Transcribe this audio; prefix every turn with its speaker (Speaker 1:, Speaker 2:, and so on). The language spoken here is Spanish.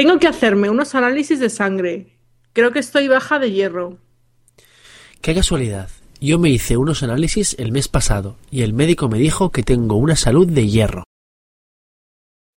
Speaker 1: Tengo que hacerme unos análisis de sangre. Creo que estoy baja de hierro.
Speaker 2: Qué casualidad. Yo me hice unos análisis el mes pasado y el médico me dijo que tengo una salud de hierro.